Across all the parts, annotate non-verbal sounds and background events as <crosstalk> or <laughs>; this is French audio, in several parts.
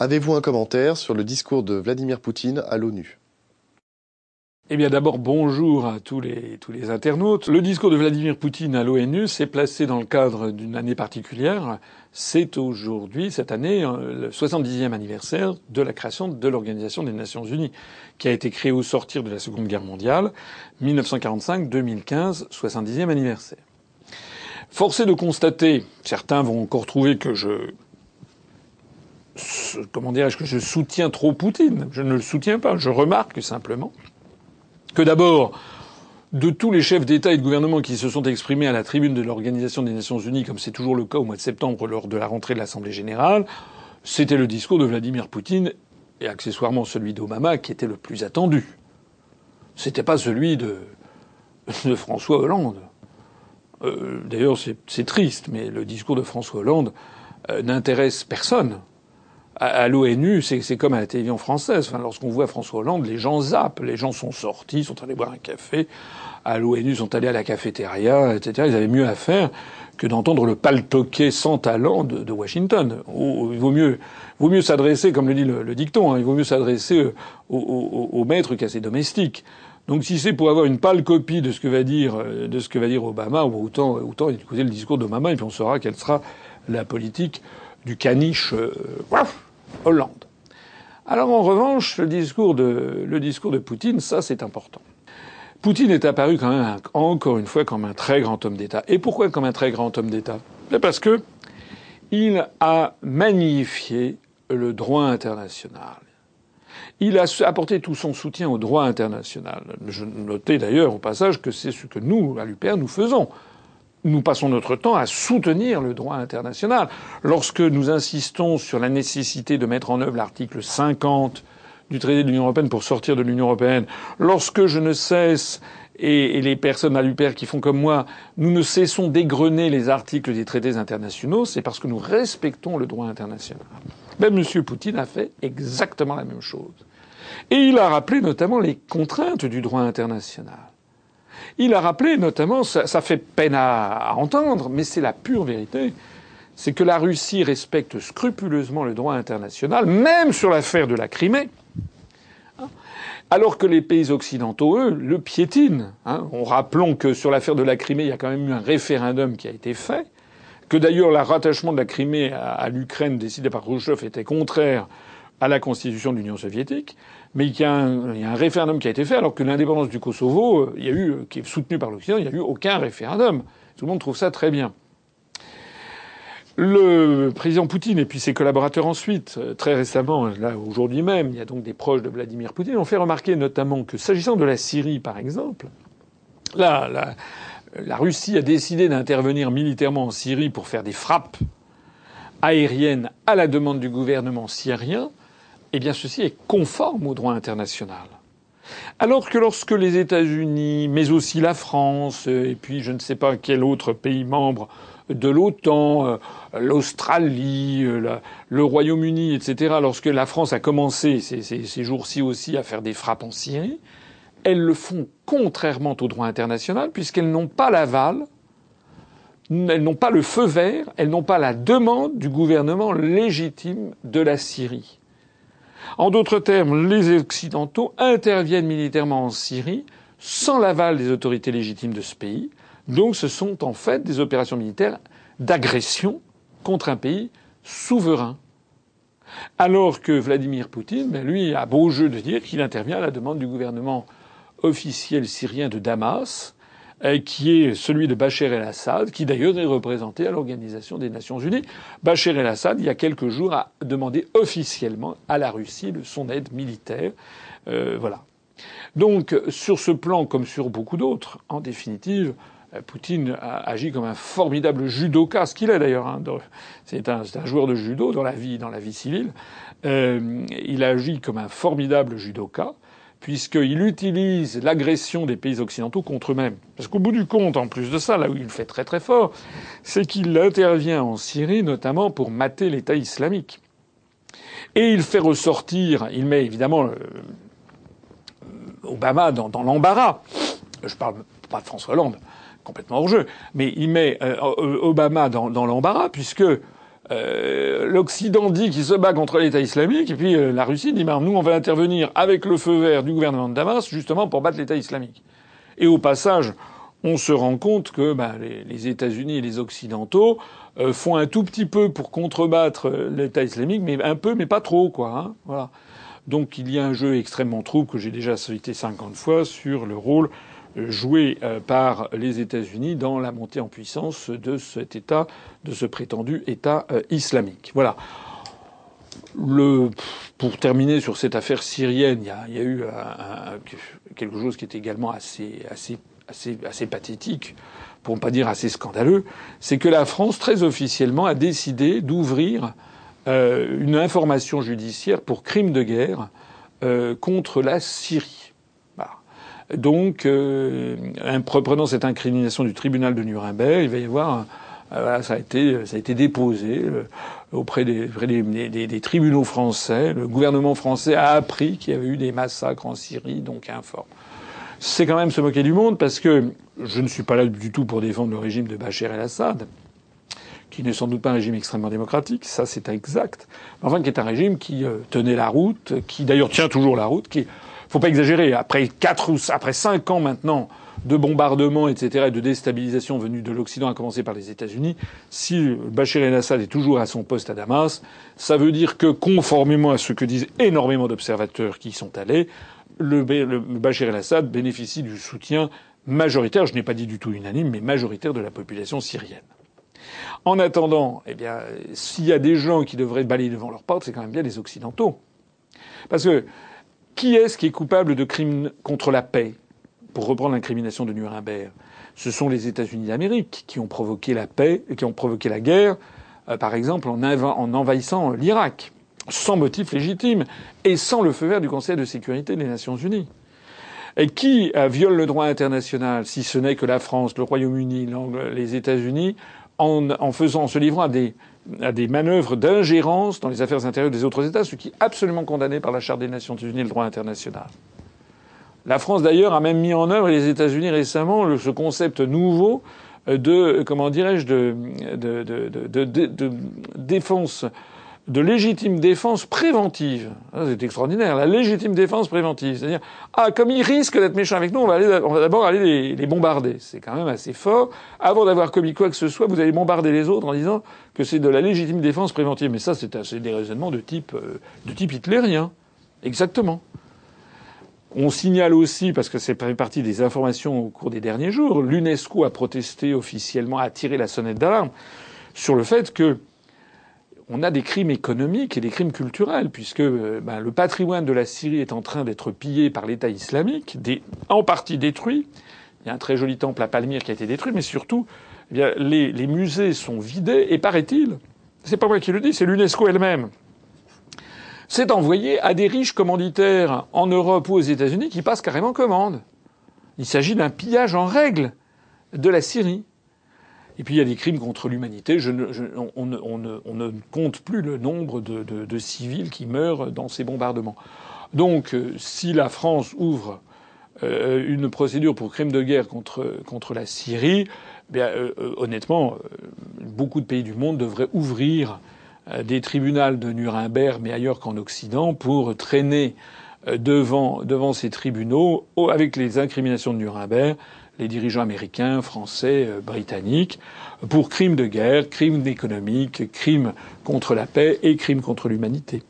Avez-vous un commentaire sur le discours de Vladimir Poutine à l'ONU? Eh bien d'abord bonjour à tous les, internautes. Le discours de Vladimir Poutine à l'ONU s'est placé dans le cadre d'une année particulière. C'est aujourd'hui, cette année, euh, le 70e anniversaire de la création de l'Organisation des Nations Unies, qui a été créée au sortir de la Seconde Guerre mondiale, 1945-2015, 70e anniversaire. Forcé de constater, certains vont encore trouver que je comment dirais-je que je soutiens trop Poutine. Je ne le soutiens pas. Je remarque simplement que d'abord, de tous les chefs d'État et de gouvernement qui se sont exprimés à la tribune de l'Organisation des Nations Unies, comme c'est toujours le cas au mois de septembre lors de la rentrée de l'Assemblée générale, c'était le discours de Vladimir Poutine et accessoirement celui d'Obama qui était le plus attendu. C'était pas celui de, François Hollande. Euh, D'ailleurs, c'est triste, mais le discours de François Hollande euh, n'intéresse personne à, l'ONU, c'est comme à la télévision française. Enfin, lorsqu'on voit François Hollande, les gens zappent. Les gens sont sortis, sont allés boire un café. À l'ONU, sont allés à la cafétéria, etc. Ils avaient mieux à faire que d'entendre le paltoquet sans talent de, de Washington. il vaut mieux, vaut mieux s'adresser, comme le dit le, dicton, hein, il vaut mieux s'adresser au, au, au, maître qu'à ses domestiques. Donc si c'est pour avoir une pâle copie de ce que va dire, euh, de ce que va dire Obama, autant, autant écouter le discours d'Obama et puis on saura quelle sera la politique du caniche. Euh, Hollande. Alors en revanche, le discours de, le discours de Poutine, ça c'est important. Poutine est apparu quand même encore une fois comme un très grand homme d'État. Et pourquoi comme un très grand homme d'État? Parce que il a magnifié le droit international. Il a apporté tout son soutien au droit international. Je notais d'ailleurs au passage que c'est ce que nous, à l'UPR, nous faisons nous passons notre temps à soutenir le droit international. Lorsque nous insistons sur la nécessité de mettre en œuvre l'article 50 du traité de l'Union européenne pour sortir de l'Union européenne, lorsque je ne cesse et, les personnes à l'UPR qui font comme moi, nous ne cessons d'égrener les articles des traités internationaux, c'est parce que nous respectons le droit international. Même M. Poutine a fait exactement la même chose. Et il a rappelé notamment les contraintes du droit international. Il a rappelé notamment, ça, fait peine à, entendre, mais c'est la pure vérité, c'est que la Russie respecte scrupuleusement le droit international, même sur l'affaire de la Crimée, hein, alors que les pays occidentaux, eux, le piétinent. Hein. Rappelons que sur l'affaire de la Crimée, il y a quand même eu un référendum qui a été fait, que d'ailleurs le rattachement de la Crimée à, l'Ukraine décidé par Khrushchev était contraire à la constitution de l'Union soviétique, mais il y, a un, référendum qui a été fait, alors que l'indépendance du Kosovo, euh, il y a eu, qui est soutenue par l'Occident, il n'y a eu aucun référendum. Tout le monde trouve ça très bien. Le président Poutine et puis ses collaborateurs ensuite, euh, très récemment, là aujourd'hui même, il y a donc des proches de Vladimir Poutine, ont fait remarquer notamment que s'agissant de la Syrie par exemple, là, la Russie a décidé d'intervenir militairement en Syrie pour faire des frappes aériennes à la demande du gouvernement syrien eh bien ceci est conforme au droit international. Alors que lorsque les États-Unis, mais aussi la France, et puis je ne sais pas quel autre pays membre de l'OTAN, euh, l'Australie, euh, le Royaume-Uni, etc., lorsque la France a commencé ces, ces jours-ci aussi à faire des frappes en Syrie, elles le font contrairement au droit international, puisqu'elles n'ont pas l'aval, elles n'ont pas le feu vert, elles n'ont pas la demande du gouvernement légitime de la Syrie. En d'autres termes, les Occidentaux interviennent militairement en Syrie sans l'aval des autorités légitimes de ce pays. Donc ce sont en fait des opérations militaires d'agression contre un pays souverain. Alors que Vladimir Poutine, ben, lui, a beau jeu de dire qu'il intervient à la demande du gouvernement officiel syrien de Damas, qui est celui de Bachar el-Assad, qui d'ailleurs est représenté à l'Organisation des Nations Unies. Bachar el-Assad, il y a quelques jours, a demandé officiellement à la Russie son aide militaire. Euh, voilà. Donc, sur ce plan, comme sur beaucoup d'autres, en définitive, euh, Poutine a agi comme un formidable judoka, ce qu'il est d'ailleurs. Hein, c'est un, joueur de judo dans la vie, dans la vie civile. Euh, il a agi comme un formidable judoka puisqu'il utilise l'agression des pays occidentaux contre eux-mêmes. Parce qu'au bout du compte, en plus de ça, là où il fait très très fort, c'est qu'il intervient en Syrie notamment pour mater l'État islamique. Et il fait ressortir, il met évidemment euh, Obama dans, l'embarras. Je parle pas de François Hollande, complètement hors jeu, mais il met euh, Obama dans, l'embarras puisque euh, l'Occident dit qu'il se bat contre l'État islamique, et puis euh, la Russie dit ben, nous on va intervenir avec le feu vert du gouvernement de Damas justement pour battre l'État islamique. Et au passage, on se rend compte que ben, les, États-Unis et les Occidentaux euh, font un tout petit peu pour contrebattre l'État islamique, mais un peu, mais pas trop, quoi. Hein, voilà. Donc il y a un jeu extrêmement trouble que j'ai déjà cité 50 fois sur le rôle joué euh, par les États-Unis dans la montée en puissance de cet État, de ce prétendu État euh, islamique. Voilà. Pour terminer sur cette affaire syrienne, il y a, eu un, quelque chose qui est également assez, assez, assez, assez pathétique, pour ne pas dire assez scandaleux, c'est que la France, très officiellement, a décidé d'ouvrir euh, une information judiciaire pour crime de guerre euh, contre la Syrie. Donc, euh, prenant cette incrimination du tribunal de Nuremberg, il va y avoir euh, voilà, ça a été, ça a été déposé euh, auprès, des, des, des, tribunaux français. Le gouvernement français a appris qu'il y avait eu des massacres en Syrie, donc informe. C'est quand même se moquer du monde parce que je ne suis pas là du tout pour défendre le régime de Bachar el-Assad, qui n'est sans doute pas un régime extrêmement démocratique, ça c'est exact, mais enfin qui est un régime qui tenait la route, qui d'ailleurs tient toujours la route, qui faut pas exagérer. Après quatre ou après cinq ans maintenant de bombardements, etc., et de déstabilisation venue de l'Occident, à commencer par les États-Unis, si Bachar el-Assad est toujours à son poste à Damas, ça veut dire que, conformément à ce que disent énormément d'observateurs qui y sont allés, le, le Bachar el-Assad bénéficie du soutien majoritaire, je n'ai pas dit du tout unanime, mais majoritaire de la population syrienne. En attendant, eh bien, s'il y a des gens qui devraient balayer devant leur porte, c'est quand même bien les Occidentaux. Parce que qui est-ce qui est coupable de crimes contre la paix? Pour reprendre l'incrimination de Nuremberg, ce sont les États-Unis d'Amérique qui ont provoqué la paix, qui ont provoqué la guerre, euh, par exemple en, en envahissant l'Irak, sans motif légitime et sans le feu vert du Conseil de sécurité des Nations Unies. Et qui euh, viole le droit international, si ce n'est que la France, le Royaume-Uni, les États-Unis, en, en, faisant, en se livrant à des à des manœuvres d'ingérence dans les affaires intérieures des autres États, ce qui est absolument condamné par la Charte des Nations Unies et le droit international. La France, d'ailleurs, a même mis en œuvre, et les États-Unis récemment, ce concept nouveau de, comment dirais-je, de, défense de légitime défense préventive. C'est extraordinaire, la légitime défense préventive. C'est-à-dire, ah, comme ils risquent d'être méchants avec nous, on va, aller, on va d'abord aller les, bombarder. C'est quand même assez fort. Avant d'avoir commis quoi que ce soit, vous allez bombarder les autres en disant que c'est de la légitime défense préventive. Mais ça, c'est des raisonnements de type, euh, de type hitlérien. Exactement. On signale aussi, parce que c'est partie des informations au cours des derniers jours, l'UNESCO a protesté officiellement, a tiré la sonnette d'alarme sur le fait que on a des crimes économiques et des crimes culturels, puisque euh, ben, le patrimoine de la Syrie est en train d'être pillé par l'État islamique, en partie détruit. Il y a un très joli temple à Palmyre qui a été détruit, mais surtout, eh les, les, musées sont vidés, et paraît-il, c'est pas moi qui le dis, c'est l'UNESCO elle-même, c'est envoyé à des riches commanditaires en Europe ou aux États-Unis qui passent carrément commande. Il s'agit d'un pillage en règle de la Syrie. Et puis il y a des crimes contre l'humanité. on, ne compte plus le nombre de, civils qui meurent dans ces bombardements. Donc euh, si la France ouvre euh, une procédure pour crime de guerre contre, contre la Syrie, bien, euh, honnêtement, beaucoup de pays du monde devraient ouvrir des tribunaux de Nuremberg, mais ailleurs qu'en Occident, pour traîner devant, devant ces tribunaux, avec les incriminations de Nuremberg, les dirigeants américains, français, euh, britanniques, pour crimes de guerre, crimes économiques, crimes contre la paix et crimes contre l'humanité.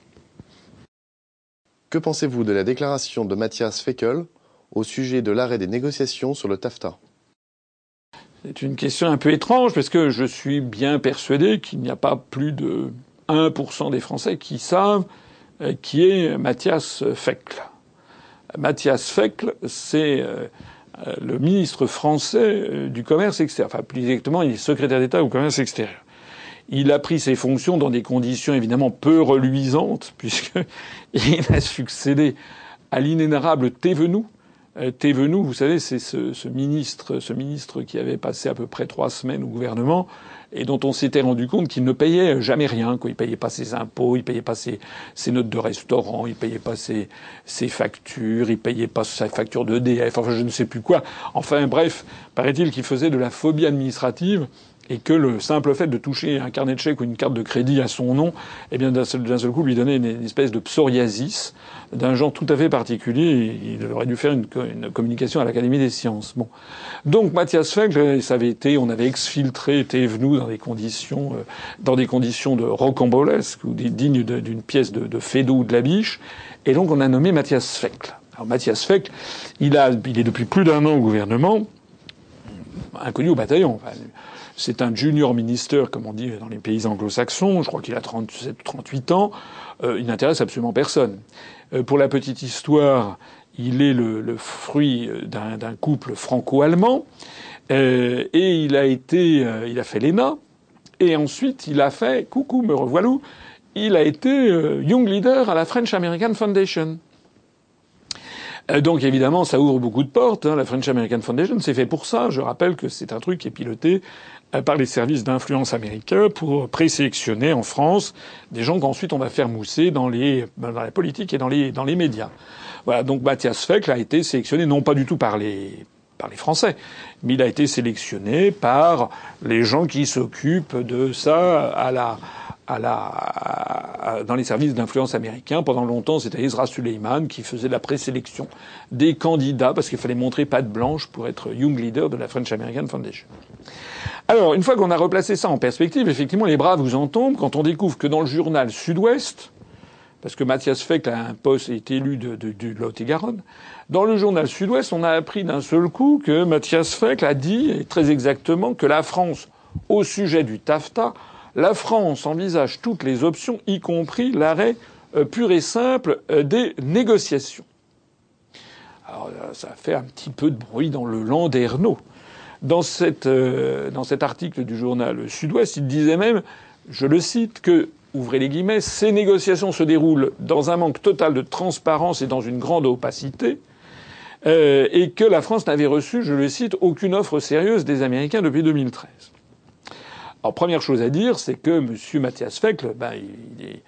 Que pensez-vous de la déclaration de Matthias Feckel au sujet de l'arrêt des négociations sur le TAFTA C'est une question un peu étrange parce que je suis bien persuadé qu'il n'y a pas plus de 1% des Français qui savent euh, qui est Matthias Feckel. Matthias Feckel, c'est euh, le ministre français euh, du commerce extérieur. Enfin, plus exactement, il est secrétaire d'État au commerce extérieur. Il a pris ses fonctions dans des conditions évidemment peu reluisantes, <laughs> puisqu'il a succédé à l'inénarrable Thévenoud. Euh, Thévenoud, vous savez, c'est ce, ce, ministre, ce ministre qui avait passé à peu près trois semaines au gouvernement et dont on s'était rendu compte qu'il ne payait jamais rien. Quoi. Il payait pas ses impôts, il payait pas ses, ses notes de restaurant, il payait pas ses, ses factures, il payait pas sa facture d'EDF, enfin je ne sais plus quoi. Enfin bref, paraît-il qu'il faisait de la phobie administrative et que le simple fait de toucher un carnet de chèque ou une carte de crédit à son nom, eh bien d'un seul, coup lui donnait une, espèce de psoriasis d'un genre tout à fait particulier. Il aurait dû faire une, communication à l'Académie des sciences. Bon, donc Mathias Fekl, ça avait été, on avait exfiltré Thévenoud dans des conditions, euh, dans des conditions de rocambolesques ou dignes d'une pièce de, de Fédot ou de la Biche, et donc on a nommé Mathias Fekl. Alors Mathias Fekl, il, a, il est depuis plus d'un an au gouvernement, inconnu au bataillon. C'est un junior minister, comme on dit dans les pays anglo-saxons. Je crois qu'il a 37 38 ans. Euh, il n'intéresse absolument personne. Euh, pour la petite histoire, il est le, le fruit d'un couple franco-allemand. Euh, et il a été, euh, il a fait l'ENA. Et ensuite, il a fait, coucou, me revoilà, il a été euh, Young Leader à la French American Foundation. Euh, donc évidemment, ça ouvre beaucoup de portes. Hein. La French American Foundation, c'est fait pour ça. Je rappelle que c'est un truc qui est piloté euh, par les services d'influence américains pour présélectionner en France des gens qu'ensuite on va faire mousser dans les dans la politique et dans les dans les médias. Voilà. Donc Mathias Fekl a été sélectionné non pas du tout par les par les Français, mais il a été sélectionné par les gens qui s'occupent de ça à la à la, dans les services d'influence américains. Pendant longtemps, c'était Ezra Suleiman qui faisait la présélection des candidats parce qu'il fallait montrer patte blanche pour être Young Leader de la French American Foundation. Alors, une fois qu'on a replacé ça en perspective, effectivement, les bras vous en tombent quand on découvre que dans le journal Sud-Ouest, parce que Mathias Fekl a un poste, est élu de, de, de Lot-et-Garonne, dans le journal Sud-Ouest, on a appris d'un seul coup que Mathias Fekl a dit, très exactement, que la France, au sujet du TAFTA, la France envisage toutes les options, y compris l'arrêt euh, pur et simple euh, des négociations. Alors ça fait un petit peu de bruit dans le euh, dans cet article du journal Sud-Ouest, il disait même, je le cite, que, ouvrez les guillemets, ces négociations se déroulent dans un manque total de transparence et dans une grande opacité, et que la France n'avait reçu, je le cite, aucune offre sérieuse des Américains depuis 2013. Alors, première chose à dire, c'est que M. Mathias Fekl, ben, il,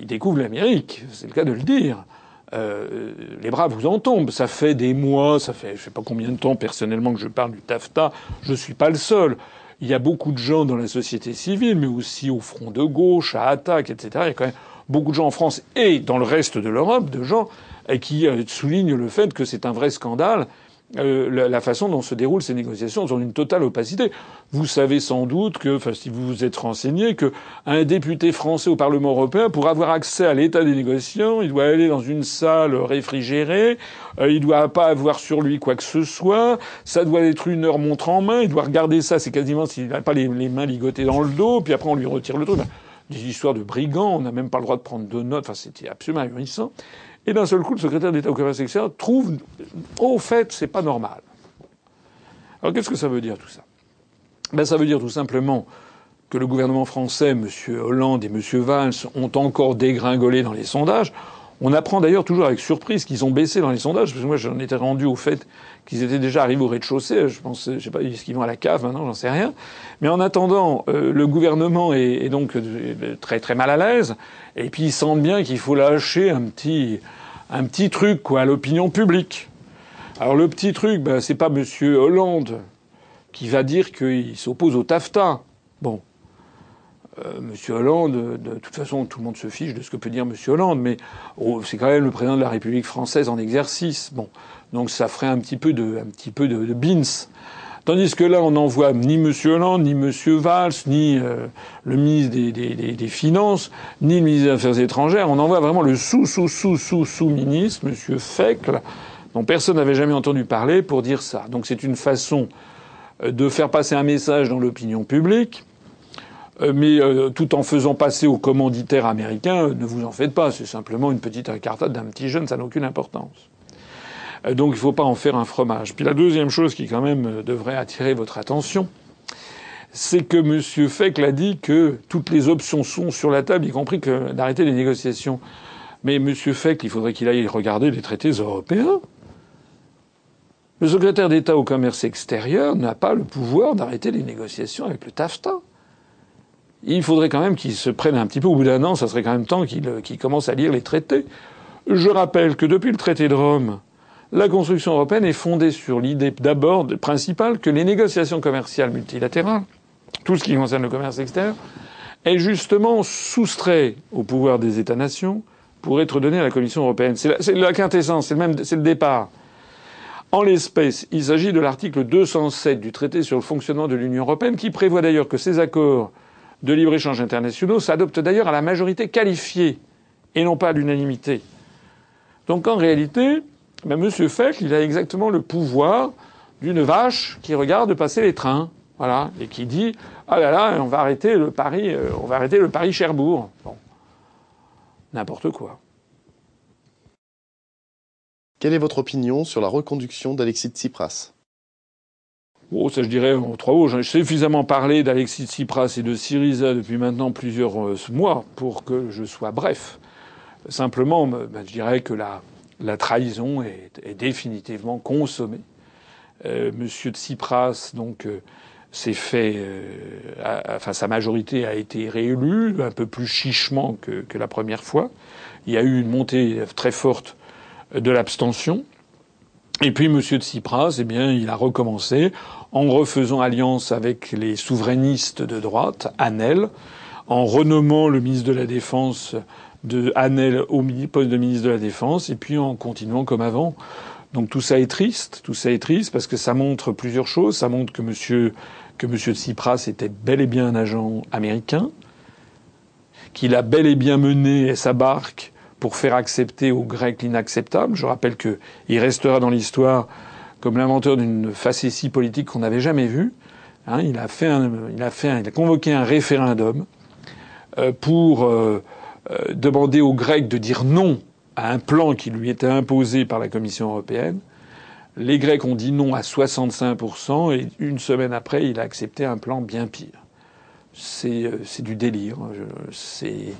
il, découvre l'Amérique, c'est le cas de le dire. Euh, les bras vous en tombent. Ça fait des mois, ça fait je sais pas combien de temps personnellement que je parle du TAFTA. Je suis pas le seul. Il y a beaucoup de gens dans la société civile, mais aussi au front de gauche, à Attaque, etc. Il y a quand même beaucoup de gens en France et dans le reste de l'Europe, de gens qui euh, soulignent le fait que c'est un vrai scandale euh, la, façon dont se déroulent ces négociations dans une totale opacité. Vous savez sans doute que, enfin, si vous vous êtes renseigné, que un député français au Parlement européen, pour avoir accès à l'état des négociations, il doit aller dans une salle réfrigérée, euh, il doit pas avoir sur lui quoi que ce soit, ça doit être une heure montre en main, il doit regarder ça, c'est quasiment s'il n'a pas les, mains ligotées dans le dos, puis après on lui retire le truc. Des histoires de brigands, on n'a même pas le droit de prendre de notes, enfin c'était absolument ahurissant. Et d'un seul coup, le secrétaire d'État au commerce extérieur trouve, au fait, c'est pas normal. Alors qu'est-ce que ça veut dire tout ça? Ben ça veut dire tout simplement que le gouvernement français, M. Hollande et M. Valls, ont encore dégringolé dans les sondages. On apprend d'ailleurs toujours avec surprise qu'ils ont baissé dans les sondages, parce que moi j'en étais rendu au fait qu'ils étaient déjà arrivés au rez-de-chaussée. Je pense, je sais pas, est-ce qu'ils vont à la cave maintenant, j'en sais rien. Mais en attendant, euh, le gouvernement est, donc euh, très très mal à l'aise, et puis ils sentent bien qu'il faut lâcher un petit un petit truc quoi à l'opinion publique. Alors le petit truc, ben, c'est pas Monsieur Hollande qui va dire qu'il s'oppose au TAFTA. Bon, euh, Monsieur Hollande, de toute façon, tout le monde se fiche de ce que peut dire Monsieur Hollande, mais oh, c'est quand même le président de la République française en exercice. Bon, donc ça ferait un petit peu de, un petit peu de, bins. Tandis que là, on n'envoie ni M. Hollande, ni M. Valls, ni euh, le ministre des, des, des, Finances, ni le ministre des Affaires étrangères. On envoie vraiment le sous-sous-sous-sous-sous-ministre, M. Fekl, dont personne n'avait jamais entendu parler, pour dire ça. Donc c'est une façon euh, de faire passer un message dans l'opinion publique, euh, mais tout en faisant passer aux commanditaires américains, ne vous en faites pas, c'est simplement une petite incartade d'un petit jeune, ça n'a aucune importance. Euh, donc il ne faut pas en faire un fromage. Puis la deuxième chose qui quand même euh, devrait attirer votre attention, c'est que M. Fekl a dit que toutes les options sont sur la table, y compris que d'arrêter les négociations. Mais M. Fekl, il faudrait qu'il aille regarder les traités européens. Le secrétaire d'État au commerce extérieur n'a pas le pouvoir d'arrêter les négociations avec le TAFTA. Il faudrait quand même qu'il se prenne un petit peu au bout d'un an, ça serait quand même temps qu'il euh, commence à lire les traités. Je rappelle que depuis le traité de Rome, la construction européenne est fondée sur l'idée d'abord principale que les négociations commerciales multilatérales tout ce qui concerne le commerce extérieur, est justement soustrait au pouvoir des États-nations pour être donné à la Commission européenne. C'est la, quintessence, c'est le même, le départ. En l'espèce, il s'agit de l'article 207 du traité sur le fonctionnement de l'Union européenne qui prévoit d'ailleurs que ces accords de libre-échange internationaux s'adoptent d'ailleurs à la majorité qualifiée et non pas à l'unanimité. Donc en réalité, ben, M. Feck, il a exactement le pouvoir d'une vache qui regarde passer les trains, voilà, et qui dit ah là là, on va arrêter le Paris, euh, on va arrêter le Paris Cherbourg. Bon, n'importe quoi. Quelle est votre opinion sur la reconduction d'Alexis Tsipras? Oh, ça je dirais en trois mots. J'ai suffisamment parlé d'Alexis Tsipras et de Syriza depuis maintenant plusieurs euh, mois pour que je sois bref. Simplement, ben, je dirais que la, trahison est, est définitivement consommée. Euh, Monsieur Tsipras, donc, euh, s'est fait, euh, enfin, sa majorité a été réélue un peu plus chichement que, que, la première fois. Il y a eu une montée très forte de l'abstention. Et puis Monsieur Tsipras, eh bien, il a recommencé en refaisant alliance avec les souverainistes de droite, ANEL, en renommant le ministre de la Défense de Hanel au poste de ministre de la Défense, et puis en continuant comme avant. Donc tout ça est triste, tout ça est triste parce que ça montre plusieurs choses. Ça montre que Monsieur que Monsieur Tsipras était bel et bien un agent américain, qu'il a bel et bien mené sa barque pour faire accepter aux Grecs l'inacceptable. Je rappelle qu'il restera dans l'histoire comme l'inventeur d'une facétie politique qu'on n'avait jamais vue. Hein, il a convoqué un référendum euh, pour euh, euh, demander aux Grecs de dire non à un plan qui lui était imposé par la Commission européenne. Les Grecs ont dit non à 65% et une semaine après, il a accepté un plan bien pire. C'est du délire. C'est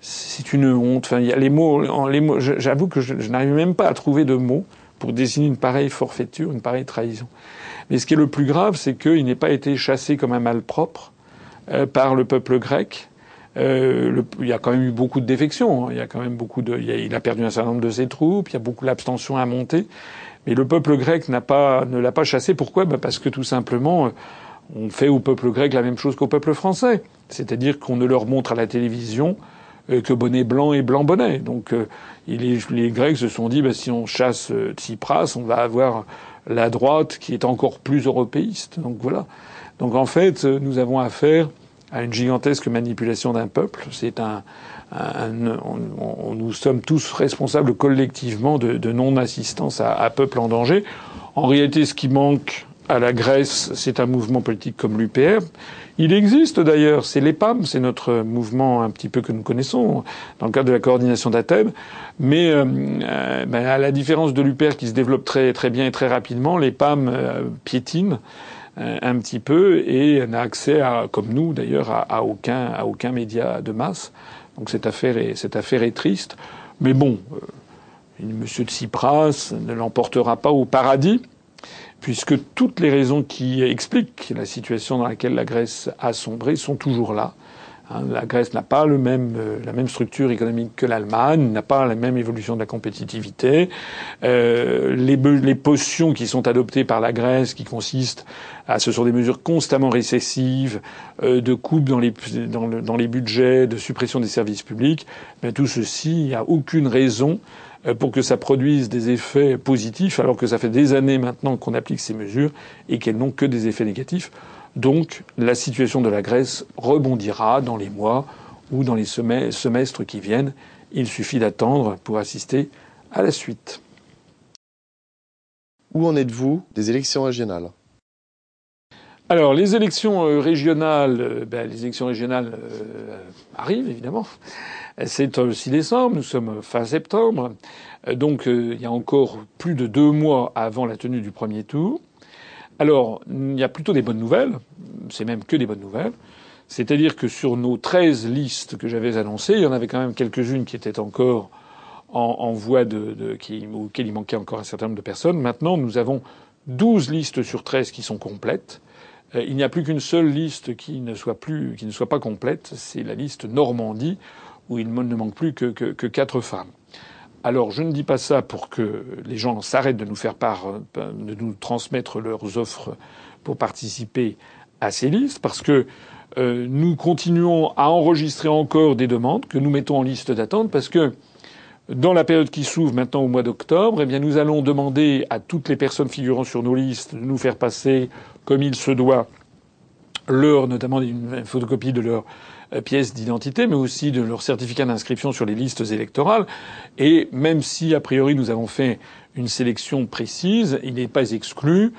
c'est une honte. Les mots J'avoue que je, n'arrive même pas à trouver de mots pour désigner une pareille forfaiture, une pareille trahison. Mais ce qui est le plus grave, c'est qu'il n'ait pas été chassé comme un malpropre euh, par le peuple grec, euh, le, il y a quand même eu beaucoup de défections. Hein. Il y a quand même beaucoup de. Il a, il a, perdu un certain nombre de ses troupes. Il y a beaucoup d'abstention à monter. Mais le peuple grec n'a pas, ne l'a pas chassé. Pourquoi? Ben Parce que tout simplement, euh, on fait au peuple grec la même chose qu'au peuple français. C'est-à-dire qu'on ne leur montre à la télévision que bonnet blanc et blanc bonnet. Donc les, les, Grecs se sont dit, ben, si on chasse Tsipras, on va avoir la droite qui est encore plus européiste. Donc voilà. Donc en fait, nous avons affaire à une gigantesque manipulation d'un peuple. C'est un, nous sommes tous responsables collectivement de, de non-assistance à, à, peuple en danger. En réalité, ce qui manque à la Grèce, c'est un mouvement politique comme l'UPR. Il existe d'ailleurs, c'est l'EPAM, c'est notre mouvement un petit peu que nous connaissons dans le cadre de la coordination d'Athènes. Mais euh, euh ben, à la différence de l'UPR qui se développe très très bien et très rapidement, l'EPAM euh, piétine. Un petit peu et n'a accès à, comme nous d'ailleurs, à, aucun, à aucun média de masse. Donc cette affaire est, cette affaire est triste. Mais bon, Monsieur Tsipras ne l'emportera pas au paradis, puisque toutes les raisons qui expliquent la situation dans laquelle la Grèce a sombré sont toujours là. Hein, la Grèce n'a pas le même, euh, la même structure économique que l'Allemagne, n'a pas la même évolution de la compétitivité. Euh, les, potions qui sont adoptées par la Grèce, qui consistent à, ce sont des mesures constamment récessives, euh, de coupes dans les, budgets, de suppression des services publics. Mais tout ceci, il n'y a aucune raison pour que ça produise des effets positifs, alors que ça fait des années maintenant qu'on applique ces mesures et qu'elles n'ont que des effets négatifs. Donc la situation de la Grèce rebondira dans les mois ou dans les semestres qui viennent. Il suffit d'attendre pour assister à la suite. Où en êtes-vous des élections régionales? Alors, les élections euh, régionales, euh, ben, les élections régionales euh, arrivent évidemment. C'est le 6 décembre, nous sommes fin septembre, donc il y a encore plus de deux mois avant la tenue du premier tour. Alors, il y a plutôt des bonnes nouvelles, c'est même que des bonnes nouvelles. C'est-à-dire que sur nos 13 listes que j'avais annoncées, il y en avait quand même quelques-unes qui étaient encore en, voie de, de qui, auxquelles il manquait encore un certain nombre de personnes. Maintenant, nous avons 12 listes sur 13 qui sont complètes. Euh, il n'y a plus qu'une seule liste qui ne soit plus, qui ne soit pas complète, c'est la liste Normandie, où il ne manque plus que, quatre femmes. Alors, je ne dis pas ça pour que les gens s'arrêtent de nous faire part, de nous transmettre leurs offres pour participer à ces listes parce que euh, nous continuons à enregistrer encore des demandes que nous mettons en liste d'attente parce que dans la période qui s'ouvre maintenant au mois d'octobre, eh bien, nous allons demander à toutes les personnes figurant sur nos listes de nous faire passer, comme il se doit, leur, notamment une photocopie de leur euh, pièce d'identité, mais aussi de leur certificat d'inscription sur les listes électorales. Et même si, a priori, nous avons fait une sélection précise, il n'est pas exclu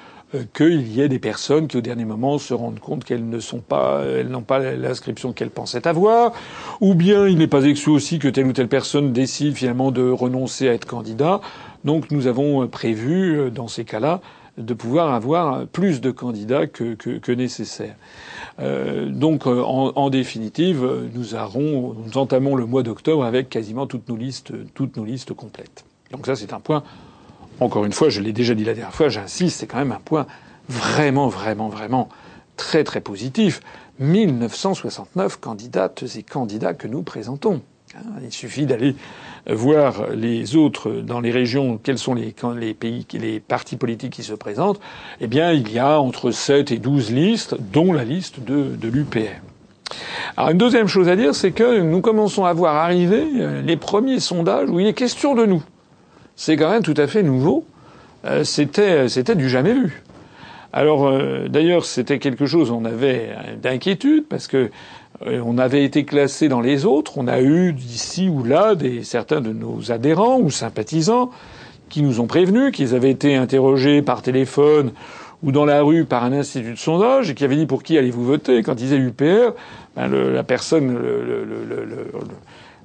qu'il y ait des personnes qui, au dernier moment, se rendent compte qu'elles ne sont pas, elles n'ont pas l'inscription qu'elles pensaient avoir, ou bien il n'est pas exclu aussi que telle ou telle personne décide finalement de renoncer à être candidat. Donc nous avons prévu, euh, dans ces cas-là, de pouvoir avoir plus de candidats que, nécessaire. Euh, donc, euh, en, définitive, nous, nous entamons le mois d'octobre avec quasiment toutes nos listes, toutes nos listes complètes. Donc ça, c'est un point encore une fois, je l'ai déjà dit la dernière fois, j'insiste, c'est quand même un point vraiment, vraiment, vraiment très, très positif. 1969 candidates et candidats que nous présentons. Hein, il suffit d'aller voir les autres dans les régions, quels sont les, pays, les partis politiques qui se présentent. Eh bien, il y a entre 7 et 12 listes, dont la liste de, de l'UPR. Alors une deuxième chose à dire, c'est que nous commençons à voir arriver euh, les premiers sondages où il est question de nous c'est quand même tout à fait nouveau. Euh, c'était, c'était du jamais vu. Alors euh, d'ailleurs, c'était quelque chose on avait d'inquiétude parce que euh, on avait été classé dans les autres. On a eu d'ici ou là des certains de nos adhérents ou sympathisants qui nous ont prévenus qu'ils avaient été interrogés par téléphone ou dans la rue par un institut de sondage et qui avaient dit pour qui allez-vous voter? Quand ils disaient UPR, ben la personne le,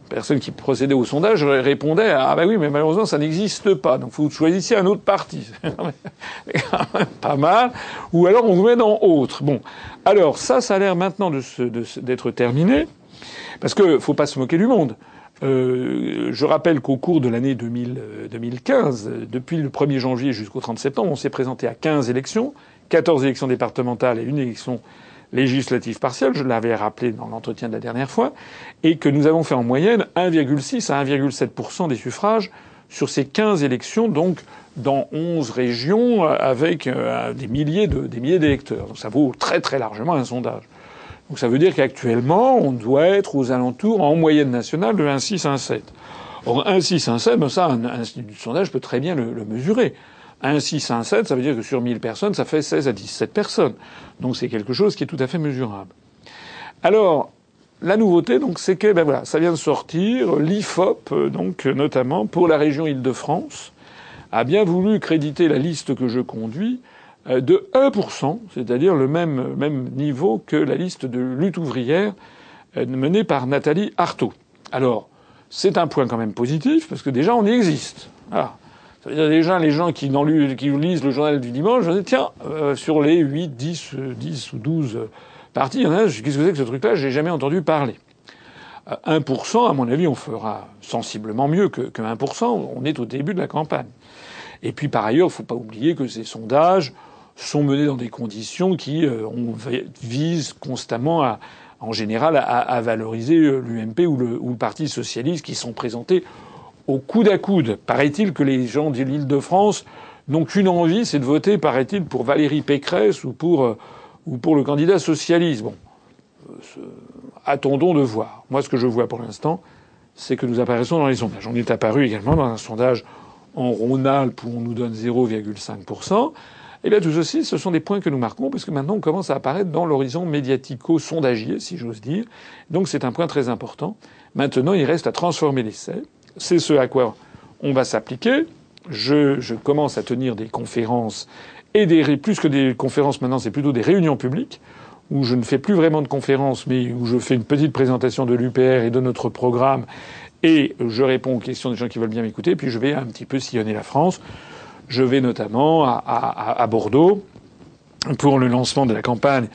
personne qui procédait au sondage répondait ah ben oui mais malheureusement ça n'existe pas. Donc vous choisissiez un autre parti. <laughs> Pas mal. Ou alors on vous met dans autre. Bon. Alors ça ça a l'air maintenant d'être de, terminé. Parce que faut pas se moquer du monde. Euh, je rappelle qu'au cours de l'année 2015, depuis le 1er janvier jusqu'au 30 septembre, on s'est présenté à 15 élections, 14 élections départementales et une élection législative partielle, je l'avais rappelé dans l'entretien de la dernière fois, et que nous avons fait en moyenne 1,6 à 1,7% des suffrages sur ces 15 élections, donc dans 11 régions avec euh, des milliers d'électeurs. Donc ça vaut très très largement un sondage. Donc ça veut dire qu'actuellement, on doit être aux alentours, en moyenne nationale, de 1,6 à 1,7. Or, 1,6, 1,7, ben ça, un, un, sondage peut très bien le, le mesurer. 1 6, 1 7, ça veut dire que sur 1000 personnes, ça fait 16 à 17 personnes. Donc c'est quelque chose qui est tout à fait mesurable. Alors, la nouveauté, donc, c'est que, ben voilà, ça vient de sortir. L'IFOP, euh, donc, notamment, pour la région Île-de-France, a bien voulu créditer la liste que je conduis euh, de 1%, c'est-à-dire le même, même niveau que la liste de lutte ouvrière euh, menée par Nathalie Artaud. Alors, c'est un point quand même positif, parce que déjà, on y existe. Voilà. Ça veut déjà les gens qui, qui lisent le journal du dimanche, je dis tiens, euh, sur les 8, 10, 10 ou 12 parties, il y en a qu'est-ce que c'est que ce truc-là? J'ai jamais entendu parler. 1%, euh, à mon avis, on fera sensiblement mieux que, que 1%. On est au début de la campagne. Et puis par ailleurs, il ne faut pas oublier que ces sondages sont menés dans des conditions qui euh, on visent constamment à, en général, à, à valoriser l'UMP ou le, ou le Parti socialiste qui sont présentés au coude à coude. Paraît-il que les gens de l'île de France n'ont qu'une envie, c'est de voter, paraît-il, pour Valérie Pécresse ou pour, euh, le candidat socialiste. Bon, euh, attendons de voir. Moi, ce que je vois pour l'instant, c'est que nous apparaissons dans les sondages. On est apparu également dans un sondage en Rhône-Alpes où on nous donne 0,5%. Eh bien, tout ceci, ce sont des points que nous marquons parce que maintenant on commence à apparaître dans l'horizon médiatico-sondagier, si j'ose dire. Donc c'est un point très important. Maintenant, il reste à transformer l'essai. C'est ce à quoi on va s'appliquer. Je, commence à tenir des conférences et plus que des conférences maintenant, c'est plutôt des réunions publiques où je ne fais plus vraiment de conférences, mais où je fais une petite présentation de l'UPR et de notre programme et je réponds aux questions des gens qui veulent bien m'écouter. Puis je vais un petit peu sillonner la France. Je vais notamment à, à, à Bordeaux pour le lancement de la campagne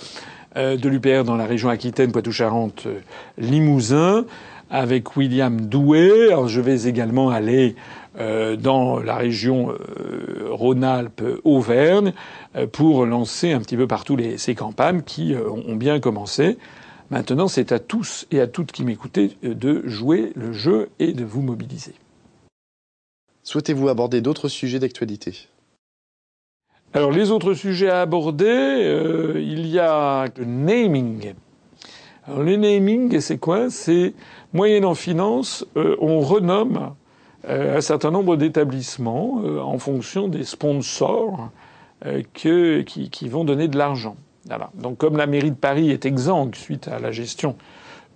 euh, de l'UPR dans la région Aquitaine, Poitou-Charentes, euh, Limousin avec William Doué. Alors, je vais également aller euh, dans la région euh, Rhône-Alpes, Auvergne, euh, pour lancer un petit peu partout les, ces campagnes qui ont bien commencé. Maintenant, c'est à tous et à toutes qui m'écoutez de jouer le jeu et de vous mobiliser. Souhaitez-vous aborder d'autres sujets d'actualité? Alors les autres sujets à aborder, il y a le naming. Alors le naming, c'est quoi? C'est moyennant finance, euh, on renomme euh, un certain nombre d'établissements en fonction des sponsors qui, qui, vont donner de l'argent. Donc comme la mairie de Paris est exsangue suite à la gestion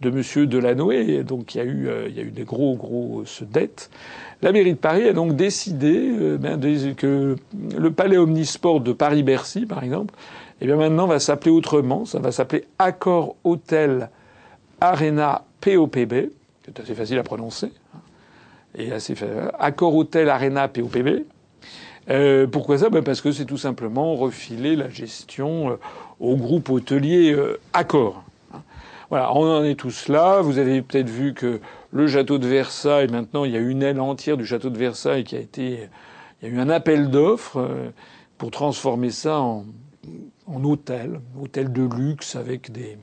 de Monsieur Delanoë, donc il y a eu, il y a des gros grosses dettes. La mairie de Paris a donc décidé euh, ben, que le palais omnisport de Paris-Bercy, par exemple, eh bien maintenant va s'appeler autrement. Ça va s'appeler Accor Hôtel Arena POPB. C'est assez facile à prononcer. Et assez Accor Hôtel Arena POPB. Euh, pourquoi ça? Ben Parce que c'est tout simplement refiler la gestion euh, au groupe hôtelier Accor. Hein. Voilà, on en est tous là. Vous avez peut-être vu que le château de Versailles, maintenant, il y a une aile entière du château de Versailles qui a été. Il y a eu un appel d'offres euh, pour transformer ça en, en hôtel, hôtel de luxe avec des.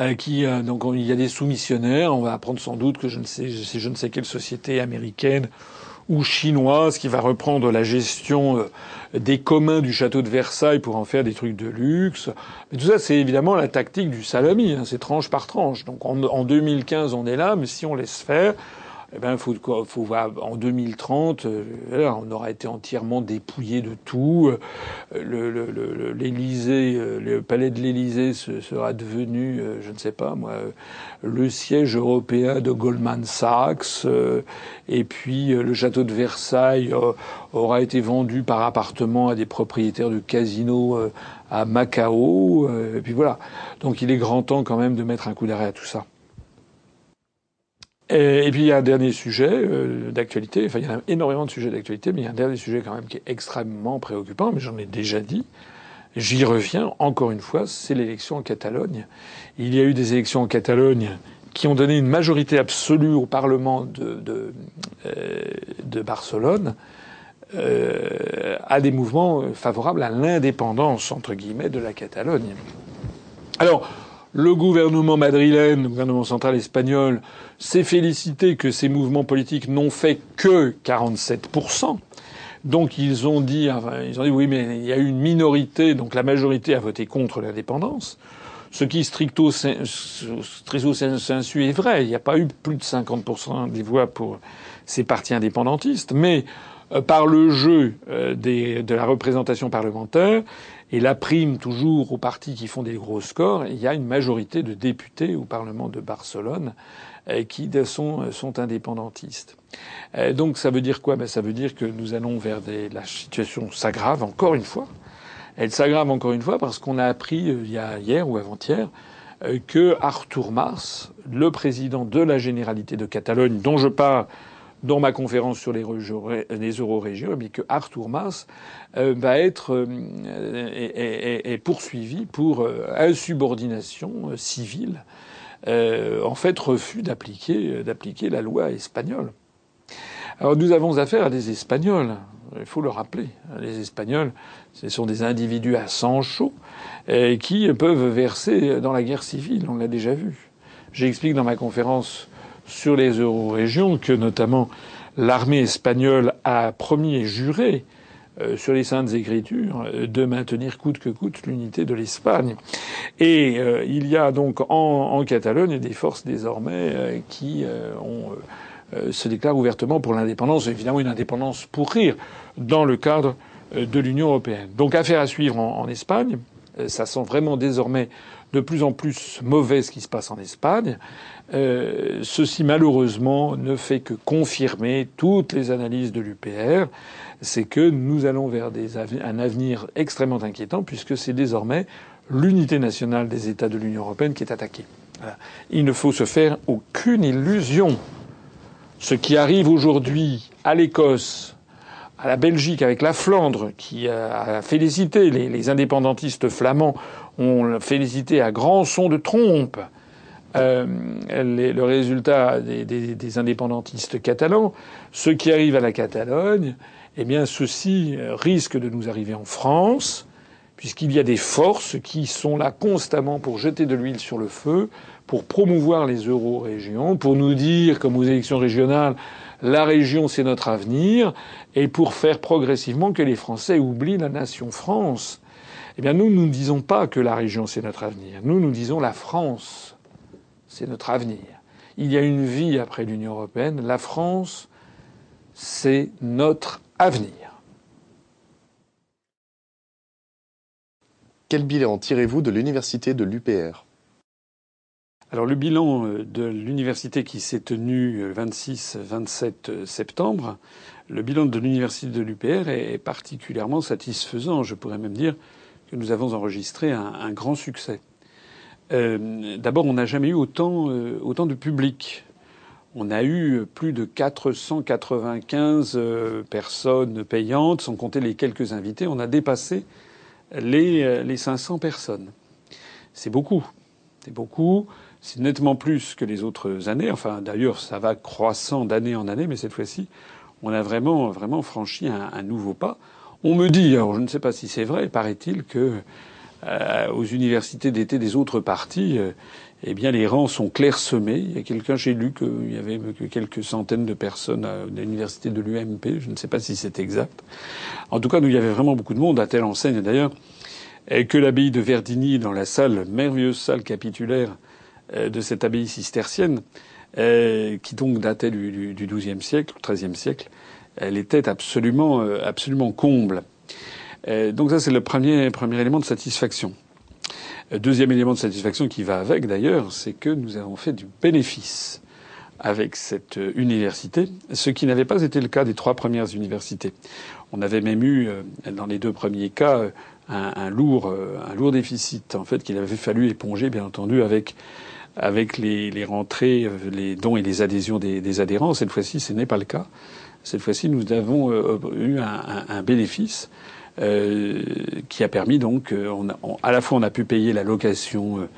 Euh, qui euh, donc il y a des soumissionnaires. On va apprendre sans doute que je ne sais, je ne sais quelle société américaine ou chinoise qui va reprendre la gestion euh, des communs du château de Versailles pour en faire des trucs de luxe. Mais tout ça, c'est évidemment la tactique du salami, hein, c'est tranche par tranche. Donc en, en 2015, on est là, mais si on laisse faire, eh ben, faut, faut en 2030, euh, on aura été entièrement dépouillé de tout. Euh, L'Élysée, le, le, le, palais de l'Élysée sera devenu, euh, je ne sais pas moi, le siège européen de Goldman Sachs. et puis le château de Versailles aura été vendu par appartement à des propriétaires de casinos à Macao. et puis voilà. Donc il est grand temps quand même de mettre un coup d'arrêt à tout ça. Et, puis il y a un dernier sujet euh, d'actualité, enfin il y a énormément de sujets d'actualité, mais il y a un dernier sujet quand même qui est extrêmement préoccupant, mais j'en ai déjà dit. J'y reviens encore une fois, c'est l'élection en Catalogne. Il y a eu des élections en Catalogne qui ont donné une majorité absolue au Parlement de, de, euh, Barcelone euh, à des mouvements favorables à l'indépendance, entre guillemets, de la Catalogne. Alors, le gouvernement madrilène, le gouvernement central espagnol, s'est félicité que ces mouvements politiques n'ont fait que 47%. Donc ils ont dit, ils ont dit oui, mais il y a eu une minorité, donc la majorité a voté contre l'indépendance. Ce qui stricto, stricto sensu est vrai. Il n'y a pas eu plus de 50% des voix pour ces partis indépendantistes, mais euh, par le jeu euh, de la représentation parlementaire, et la prime toujours aux partis qui font des gros scores, il y a une majorité de députés au Parlement de Barcelone euh, qui sont, sont indépendantistes. Euh, donc ça veut dire quoi? Ben, Ça veut dire que nous allons vers des... La situation s'aggrave encore une fois. Elle s'aggrave encore une fois parce qu'on a appris euh, il hier ou avant-hier que Artur Mas, le président de la Généralité de Catalogne, dont je parle dans ma conférence sur les, euro-régions, eh que Artur Mas euh, va être euh, est, poursuivi pour euh, insubordination civile, en fait refus d'appliquer d'appliquer la loi espagnole. Alors nous avons affaire à des Espagnols, il faut le rappeler. Les Espagnols, ce sont des individus à sang chaud qui peuvent verser dans la guerre civile, on l'a déjà vu. J'explique dans ma conférence sur les euro-régions que notamment l'armée espagnole a promis et juré euh, sur les saintes écritures euh, de maintenir coûte que coûte l'unité de l'Espagne. Et euh, il y a donc en, Catalogne des forces désormais qui ont, se déclarent ouvertement pour l'indépendance, évidemment une indépendance pour rire, dans le cadre de l'Union européenne. Donc affaire à suivre en, en Espagne. Ça sent vraiment désormais de plus en plus mauvais ce qui se passe en Espagne. Euh, ceci malheureusement ne fait que confirmer toutes les analyses de l'UPR, c'est que nous allons vers un avenir extrêmement inquiétant puisque c'est désormais l'unité nationale des États de l'Union européenne qui est attaquée. Il ne faut se faire aucune illusion. Ce qui arrive aujourd'hui à l'Écosse, à la Belgique avec la Flandre, qui a félicité les, les indépendantistes flamands, ont félicité à grand son de trompe euh, le résultat des, des, indépendantistes catalans, ce qui arrive à la Catalogne, eh bien, ceci risque de nous arriver en France, puisqu'il y a des forces qui sont là constamment pour jeter de l'huile sur le feu, pour promouvoir les euro-régions, pour nous dire, comme aux élections régionales, la région c'est notre avenir, et pour faire progressivement que les Français oublient la nation France. Eh bien, nous, nous ne disons pas que la région c'est notre avenir. Nous, nous disons la France, c'est notre avenir. Il y a une vie après l'Union européenne. La France, c'est notre avenir. Quel bilan tirez-vous de l'université de l'UPR alors le bilan euh, de l'université qui s'est tenu le 26-27 septembre, le bilan de l'université de l'UPR est particulièrement satisfaisant. Je pourrais même dire que nous avons enregistré un, grand succès. Euh, d'abord, on n'a jamais eu autant, euh, autant de public. On a eu plus de 495 personnes payantes, sans compter les quelques invités. On a dépassé les, les 500 personnes. C'est beaucoup. C'est beaucoup. C'est nettement plus que les autres années. Enfin, d'ailleurs, ça va croissant d'année en année, mais cette fois-ci, on a vraiment, vraiment franchi un, nouveau pas. On me dit, alors je ne sais pas si c'est vrai, paraît-il que euh, aux universités d'été des autres partis, euh, eh bien, les rangs sont clairsemés. Il y a quelqu'un, j'ai lu qu'il y avait quelques centaines de personnes à l'université de l'UMP. Je ne sais pas si c'est exact. En tout cas, nous, il y avait vraiment beaucoup de monde, à telle enseigne d'ailleurs, que l'abbaye de Verdigny, dans la salle, merveilleuse salle capitulaire, euh, de cette abbaye cistercienne, euh, qui donc datait du, XIIe siècle, XIIIe siècle, elle était absolument, euh, absolument comble. Donc ça, c'est le premier, premier élément de satisfaction. Deuxième élément de satisfaction qui va avec, d'ailleurs, c'est que nous avons fait du bénéfice avec cette université, ce qui n'avait pas été le cas des trois premières universités. On avait même eu, dans les deux premiers cas, un, lourd, un lourd déficit, en fait, qu'il avait fallu éponger, bien entendu, avec avec les, rentrées, euh, les dons et les adhésions des, adhérents. Cette fois-ci, ce n'est pas le cas. Cette fois-ci, nous avons euh, eu un, bénéfice euh, qui a permis donc, euh, on à la fois, on a pu payer la location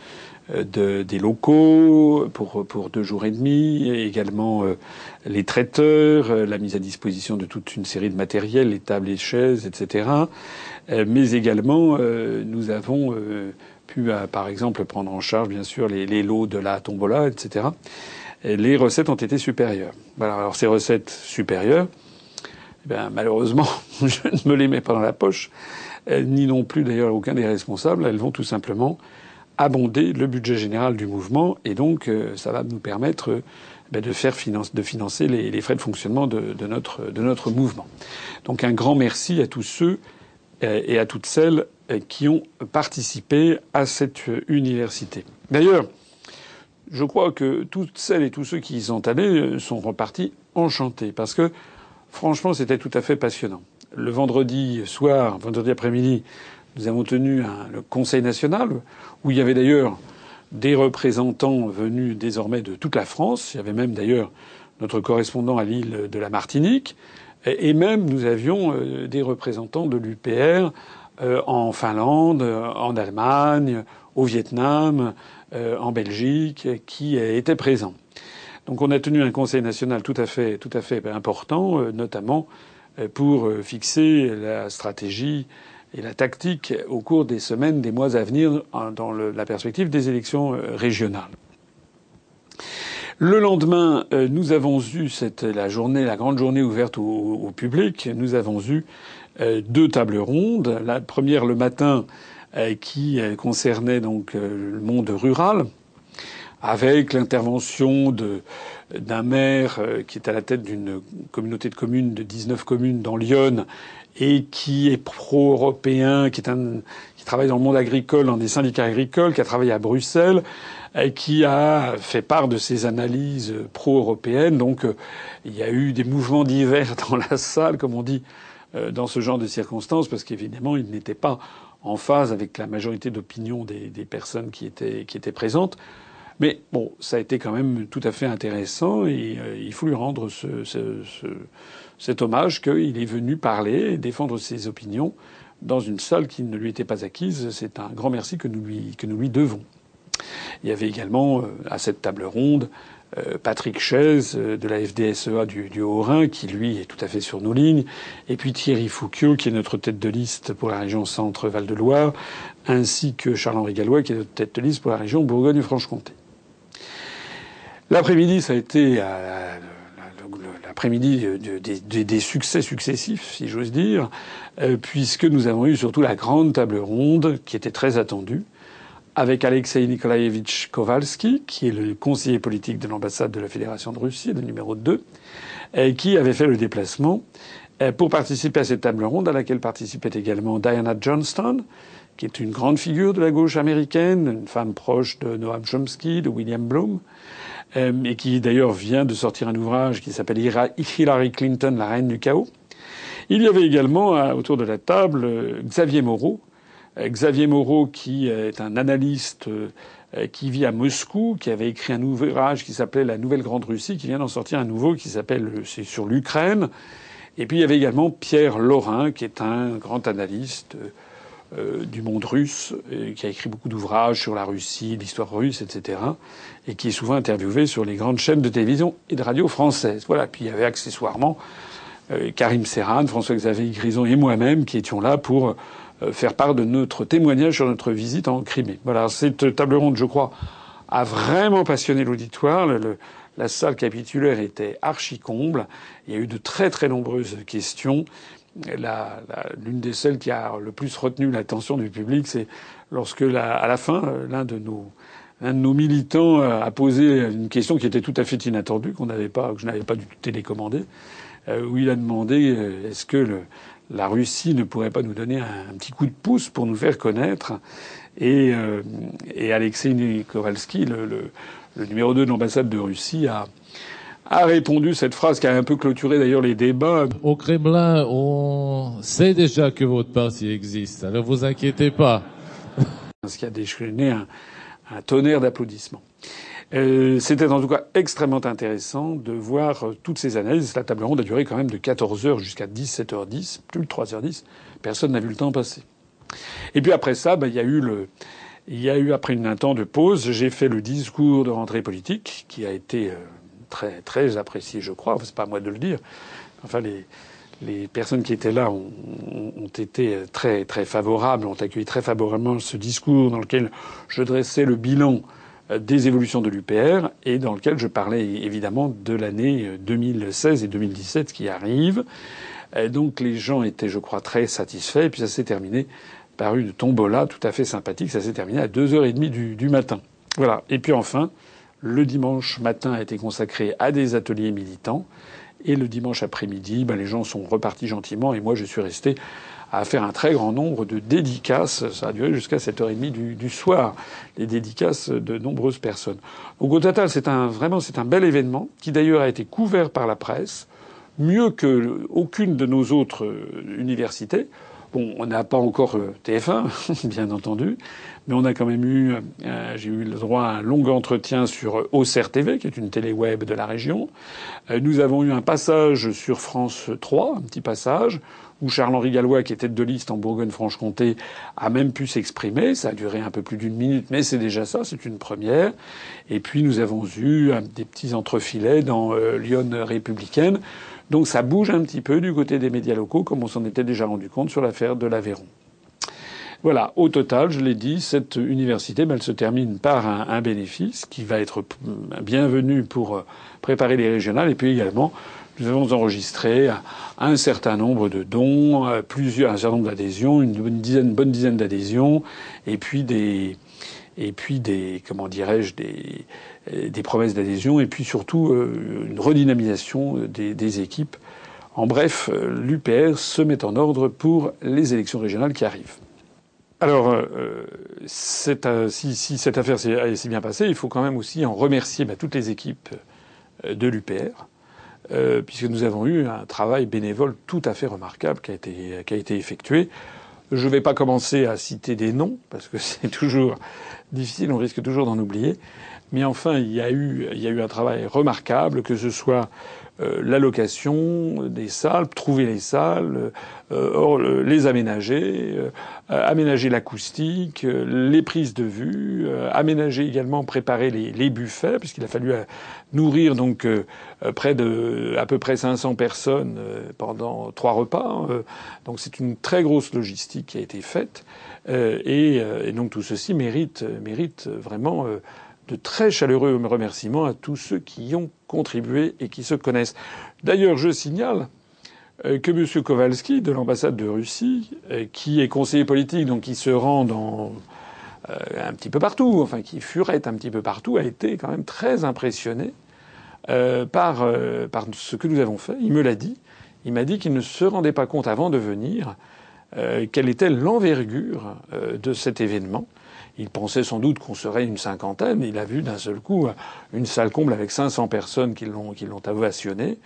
de, des locaux pour, pour deux jours et demi, et également les traiteurs, la mise à disposition de toute une série de matériel, les tables, les chaises, etc. mais également, nous avons pu, euh, par exemple, prendre en charge, bien sûr, les, lots de la tombola, etc. les recettes ont été supérieures. alors ces recettes supérieures, eh malheureusement, <laughs> je ne me les mets pas dans la poche, ni non plus d'ailleurs aucun des responsables. Elles vont tout simplement abonder le budget général du mouvement, et donc euh, ça va nous permettre euh, ben, de faire de financer les, frais de fonctionnement de, notre, de notre mouvement. Donc un grand merci à tous ceux et à toutes celles qui ont participé à cette université. D'ailleurs, je crois que toutes celles et tous ceux qui y sont allés sont repartis enchantés parce que franchement c'était tout à fait passionnant. Le vendredi soir, vendredi après-midi, nous avons tenu le Conseil national où il y avait d'ailleurs des représentants venus désormais de toute la France. Il y avait même d'ailleurs notre correspondant à l'île de la Martinique. Et même nous avions euh, des représentants de l'UPR euh, en Finlande, euh, en Allemagne, au Vietnam, en Belgique, qui étaient présents. Donc on a tenu un conseil national tout à fait, tout à fait important, notamment pour fixer la stratégie et la tactique au cours des semaines, des mois à venir dans la perspective des élections régionales. Le lendemain, nous avons eu cette, la journée, la grande journée ouverte au, au public. Nous avons eu euh, deux tables rondes. La première le matin euh, qui euh, concernait donc le monde rural, avec l'intervention d'un maire qui est à la tête d'une communauté de communes de 19 communes dans Lyon et qui est pro-européen, qui est un qui travaille dans le monde agricole, dans des syndicats agricoles, qui a travaillé à Bruxelles, et qui a fait part de ses analyses pro-européennes. Donc il y a eu des mouvements divers <laughs> dans la salle, comme on dit euh, dans ce genre de circonstances, parce qu'évidemment, il n'était pas en phase avec la majorité d'opinion des, des, personnes qui étaient, qui étaient présentes. Mais bon, ça a été quand même tout à fait intéressant et euh, il faut lui rendre ce, ce, ce, cet hommage qu'il est venu parler et défendre ses opinions dans une salle qui ne lui était pas acquise. C'est un grand merci que nous lui, que nous lui devons. Il y avait également euh, à cette table ronde euh, Patrick Chaise de la FDSEA du, Haut-Rhin, qui lui est tout à fait sur nos lignes, et puis Thierry Fouquier, qui est notre tête de liste pour la région Centre-Val de Loire, ainsi que Charles-Henri Gallois, qui est notre tête de liste pour la région Bourgogne-Franche-Comté. L'après-midi, ça a été euh, l'après-midi des, succès successifs, si j'ose dire, puisque nous avons eu surtout la grande table ronde qui était très attendue, avec Alexei Nikolaevitch Kowalski, qui est le conseiller politique de l'ambassade de la Fédération de Russie, le numéro 2, et qui avait fait le déplacement pour participer à cette table ronde à laquelle participait également Diana Johnston, qui est une grande figure de la gauche américaine, une femme proche de Noam Chomsky, de William Bloom, euh, et qui d'ailleurs vient de sortir un ouvrage qui s'appelle Hillary Clinton, la reine du chaos. Il y avait également autour de la table euh, Xavier Moreau. Euh, Xavier Moreau, qui est un analyste qui vit à Moscou, qui avait écrit un ouvrage qui s'appelait La Nouvelle Grande Russie, qui vient d'en sortir un nouveau qui s'appelle c'est sur l'Ukraine. Et puis il y avait également Pierre Laurin, qui est un grand analyste euh, du monde russe, qui a écrit beaucoup d'ouvrages sur la Russie, l'histoire russe, etc., et qui est souvent interviewé sur les grandes chaînes de télévision et de radio françaises. Voilà. Puis il y avait accessoirement euh, Karim Serran, François-Xavier Grison et moi-même qui étions là pour euh, faire part de notre témoignage sur notre visite en Crimée. Voilà. Cette table ronde, je crois, a vraiment passionné l'auditoire. la salle capitulaire était archi comble. Il y a eu de très très nombreuses questions l'une des celles qui a le plus retenu l'attention du public, c'est lorsque, à la fin, l'un de nos un de nos militants a posé une question qui était tout à fait inattendue, qu'on n'avait pas, que je n'avais pas du tout télécommandé, euh, où il a demandé euh, est-ce que le, la Russie ne pourrait pas nous donner un, petit coup de pouce pour nous faire connaître? Et, euh, et Alexei Kowalski, le, le, le numéro 2 de l'ambassade de Russie, a, a répondu cette phrase qui a un peu clôturé d'ailleurs les débats. Au Kremlin, on sait déjà que votre parti existe, alors vous inquiétez pas. <laughs> Ce qui a déchaîné un, un tonnerre d'applaudissements. Euh, C'était en tout cas extrêmement intéressant de voir toutes ces analyses. La table ronde a duré quand même de 14h jusqu'à 17h10, plus de 3h10. Personne n'a vu le temps passer. Et puis après ça, bah, il y a eu le, il y a eu après un temps de pause, j'ai fait le discours de rentrée politique qui a été euh, très, très apprécié, je crois. C'est pas à moi de le dire. Enfin, les, les personnes qui étaient là ont, été très, très favorables, ont accueilli très favorablement ce discours dans lequel je dressais le bilan euh, des évolutions de l'UPR et dans lequel je parlais évidemment de l'année 2016 et 2017 qui arrivent. Et donc les gens étaient, je crois, très satisfaits. Et puis ça s'est terminé par une tombola tout à fait sympathique. Ça s'est terminé à 2h30 du, du matin. Voilà. Et puis enfin, le dimanche matin a été consacré à des ateliers militants. Et le dimanche après-midi, ben, les gens sont repartis gentiment. Et moi, je suis resté à faire un très grand nombre de dédicaces. Ça a duré jusqu'à 7h30 du, du soir, les dédicaces de nombreuses personnes. Au total, c'est un, vraiment, c'est un bel événement qui d'ailleurs a été couvert par la presse, mieux que aucune de nos autres euh, universités. On n'a pas encore euh, TF1, <laughs> bien entendu, mais on a quand même eu, euh, j'ai eu le droit à un long entretien sur OCR TV, qui est une télé web de la région. Euh, nous avons eu un passage sur France 3, un petit passage, où Charles-Henri Gallois, qui est tête de liste en Bourgogne-Franche-Comté, a même pu s'exprimer. Ça a duré un peu plus d'une minute, mais c'est déjà ça, c'est une première. Et puis nous avons eu des petits entrefilets dans Lyon républicaine donc ça bouge un petit peu du côté des médias locaux, comme on s'en était déjà rendu compte sur l'affaire de l'Aveyron. Voilà, au total, je l'ai dit, cette université, ben, elle se termine par un, bénéfice qui va être bienvenu pour euh, préparer les régionales. Et puis également, nous avons enregistré un certain nombre de dons, euh, plusieurs, un certain nombre d'adhésions, une bonne dizaine, bonne dizaine d'adhésions, et puis des, et puis des, comment dirais-je, des, des promesses d'adhésion et puis surtout euh, une redynamisation des, des équipes. En bref, euh, l'UPR se met en ordre pour les élections régionales qui arrivent. Alors, euh, si, cette affaire s'est bien passée, il faut quand même aussi en remercier bah, toutes les équipes de l'UPR, euh, puisque nous avons eu un travail bénévole tout à fait remarquable qui a été, qui a été effectué. Je ne vais pas commencer à citer des noms, parce que <laughs> c'est toujours difficile, on risque toujours d'en oublier. Mais enfin, il y a eu, il y a eu un travail remarquable, que ce soit euh, l'allocation des salles, trouver les salles, euh, les aménager, euh, aménager l'acoustique, les prises de vue, aménager également, préparer les, les buffets, puisqu'il a fallu nourrir donc près de à peu près 500 personnes pendant trois repas. donc c'est une très grosse logistique qui a été faite, et, et, donc tout ceci mérite mérite vraiment de très chaleureux remerciements à tous ceux qui y ont contribué et qui se connaissent. D'ailleurs, je signale euh, que M. Kowalski de l'ambassade de Russie, euh, qui est conseiller politique, donc qui se rend dans, euh, un petit peu partout, enfin qui furette un petit peu partout, a été quand même très impressionné par, par ce que nous avons fait. Il me l'a dit. Il m'a dit qu'il ne se rendait pas compte avant de venir quelle était l'envergure de cet événement. Il pensait sans doute qu'on serait une cinquantaine. Il a vu d'un seul coup une salle comble avec 500 personnes qui l'ont, qui ovationné.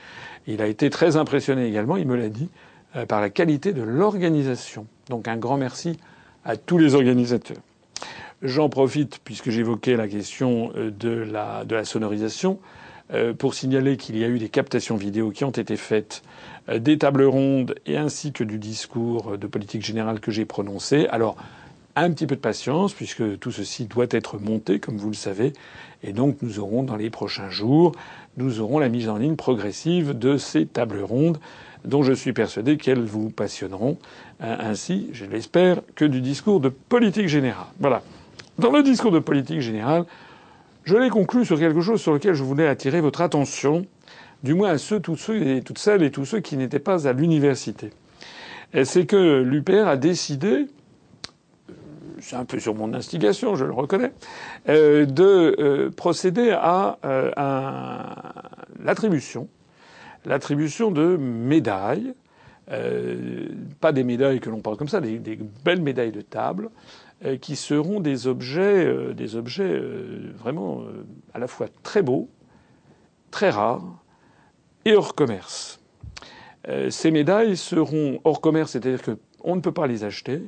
Il a été très impressionné également, il me l'a dit, euh, par la qualité de l'organisation. Donc un grand merci à tous les organisateurs. J'en profite, puisque j'évoquais la question euh, de la, de la sonorisation, euh, pour signaler qu'il y a eu des captations vidéo qui ont été faites des tables rondes et ainsi que du discours de politique générale que j'ai prononcé. Alors, un petit peu de patience puisque tout ceci doit être monté, comme vous le savez. Et donc nous aurons dans les prochains jours, nous aurons la mise en ligne progressive de ces tables rondes dont je suis persuadé qu'elles vous passionneront, euh, ainsi, je l'espère, que du discours de politique générale. Voilà. Dans le discours de politique générale, je l'ai conclu sur quelque chose sur lequel je voulais attirer votre attention, du moins à ceux, toutes celles et tous ceux qui n'étaient pas à l'université. C'est que l'UPR a décidé, c'est un peu sur mon instigation, je le reconnais, euh, de euh, procéder à euh, l'attribution, l'attribution de médailles, pas des médailles que l'on parle comme ça, des, belles médailles de table, qui seront des objets, des objets vraiment à la fois très beaux, très rares et hors commerce. ces médailles seront hors commerce, c'est-à-dire qu'on ne peut pas les acheter.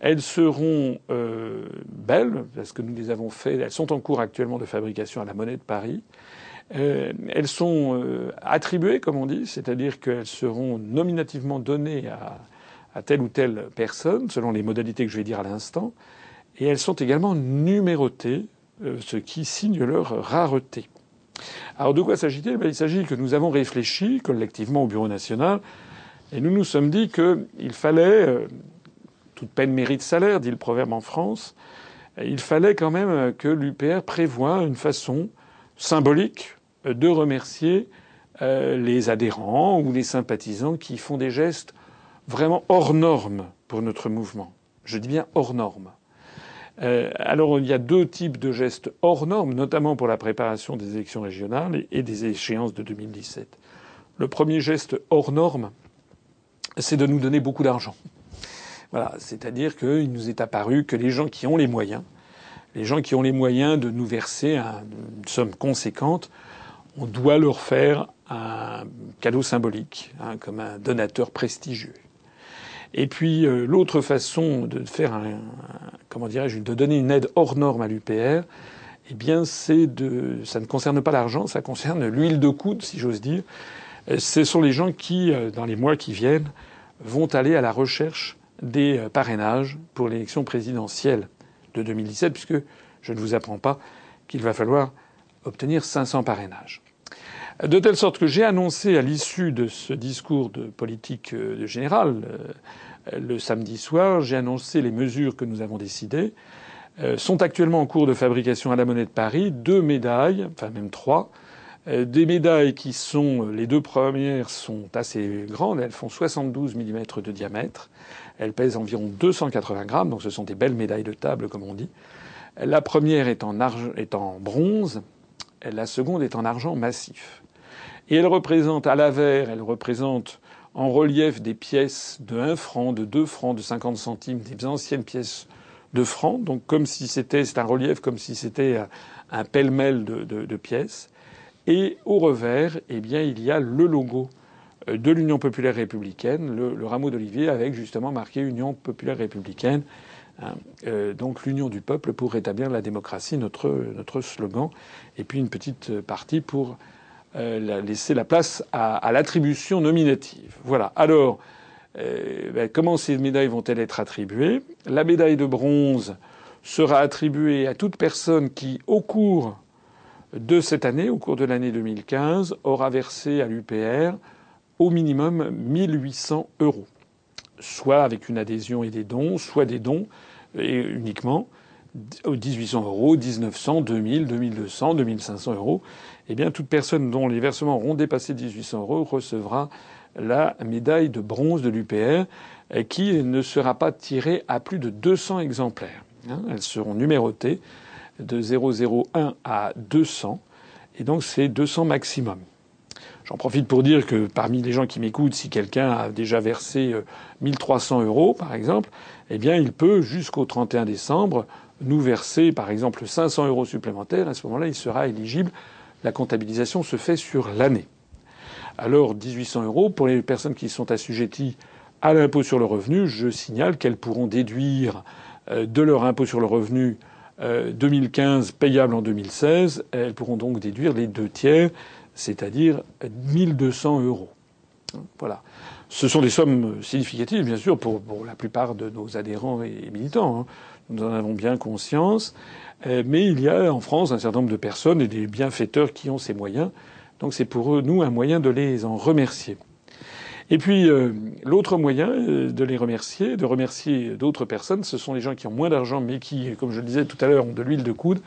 Elles seront euh, belles parce que nous les avons fait. Elles sont en cours actuellement de fabrication à la Monnaie de Paris. Euh, elles sont euh, attribuées, comme on dit, c'est-à-dire qu'elles seront nominativement données à, à, telle ou telle personne selon les modalités que je vais dire à l'instant. Et elles sont également numérotées, ce qui signe leur rareté. Alors de quoi s'agit-il? Ben, Il s'agit que nous avons réfléchi collectivement au Bureau national et nous nous sommes dit qu'il fallait toute peine mérite salaire, dit le proverbe en France. Il fallait quand même que l'UPR prévoie une façon symbolique de remercier euh, les adhérents ou les sympathisants qui font des gestes vraiment hors normes pour notre mouvement. Je dis bien hors normes. Euh, alors il y a deux types de gestes hors normes, notamment pour la préparation des élections régionales et des échéances de 2017. Le premier geste hors norme, c'est de nous donner beaucoup d'argent. Voilà, c'est-à-dire qu'il nous est apparu que les gens qui ont les moyens, les gens qui ont les moyens de nous verser une somme conséquente, on doit leur faire un cadeau symbolique, hein, comme un donateur prestigieux. Et puis euh, l'autre façon de faire un, comment dirais-je, de donner une aide hors norme à l'UPR, eh bien c'est de, ça ne concerne pas l'argent, ça concerne l'huile de coude, si j'ose dire. Ce sont les gens qui, euh, dans les mois qui viennent, vont aller à la recherche des euh, parrainages pour l'élection présidentielle de 2017, puisque je ne vous apprends pas qu'il va falloir obtenir 500 parrainages. De telle sorte que j'ai annoncé à l'issue de ce discours de politique euh, générale euh, le samedi soir, j'ai annoncé les mesures que nous avons décidées. Sont actuellement en cours de fabrication à la Monnaie de Paris deux médailles, enfin même trois, des médailles qui sont les deux premières sont assez grandes, elles font 72 mm de diamètre. Elle pèse environ 280 grammes, donc ce sont des belles médailles de table, comme on dit. La première est en, est en bronze, la seconde est en argent massif. Et elle représente, à l'avers, elle représente en relief des pièces de 1 franc, de 2 francs, de 50 centimes, des anciennes pièces de francs, donc comme si c'était, c'est un relief comme si c'était un pêle-mêle de, de, pièces. Et au revers, eh bien, il y a le logo euh, de l'Union populaire républicaine, le, rameau d'olivier avec justement marqué Union populaire républicaine. Hein. Euh, donc l'union du peuple pour rétablir la démocratie, notre, notre slogan, et puis une petite partie pour euh, laisser la place à, l'attribution nominative. Voilà. Alors, ben, comment ces médailles vont-elles être attribuées? La médaille de bronze sera attribuée à toute personne qui, au cours de cette année, au cours de l'année 2015, aura versé à l'UPR au minimum 1800 euros, soit avec une adhésion et des dons, soit des dons et uniquement, 1800 euros, 1900, 2000, 2200, 2500 euros, eh bien, toute personne dont les versements auront dépassé 1800 euros recevra la médaille de bronze de l'UPR, qui ne sera pas tirée à plus de 200 exemplaires. Hein. Elles seront numérotées de 001 à 200, et donc c'est 200 maximum. J'en profite pour dire que parmi les gens qui m'écoutent, si quelqu'un a déjà versé 1300 euros, par exemple, eh bien, il peut, jusqu'au 31 décembre, nous verser, par exemple, 500 euros supplémentaires. À ce moment-là, il sera éligible. La comptabilisation se fait sur l'année. Alors, 1800 euros pour les personnes qui sont assujetties à l'impôt sur le revenu, je signale qu'elles pourront déduire euh, de leur impôt sur le revenu 2015 euh, payable en 2016. Elles pourront donc déduire les deux tiers, c'est-à-dire 1200 euros. Voilà. Ce sont des sommes significatives, bien sûr, pour, la plupart de nos adhérents et militants. Hein. Nous en avons bien conscience. Euh, mais il y a en France un certain nombre de personnes et des bienfaiteurs qui ont ces moyens. Donc c'est pour nous un moyen de les en remercier. Et puis euh, l'autre moyen euh, de les remercier, de remercier d'autres personnes, ce sont les gens qui ont moins d'argent mais qui, comme je le disais tout à l'heure, ont de l'huile de coude.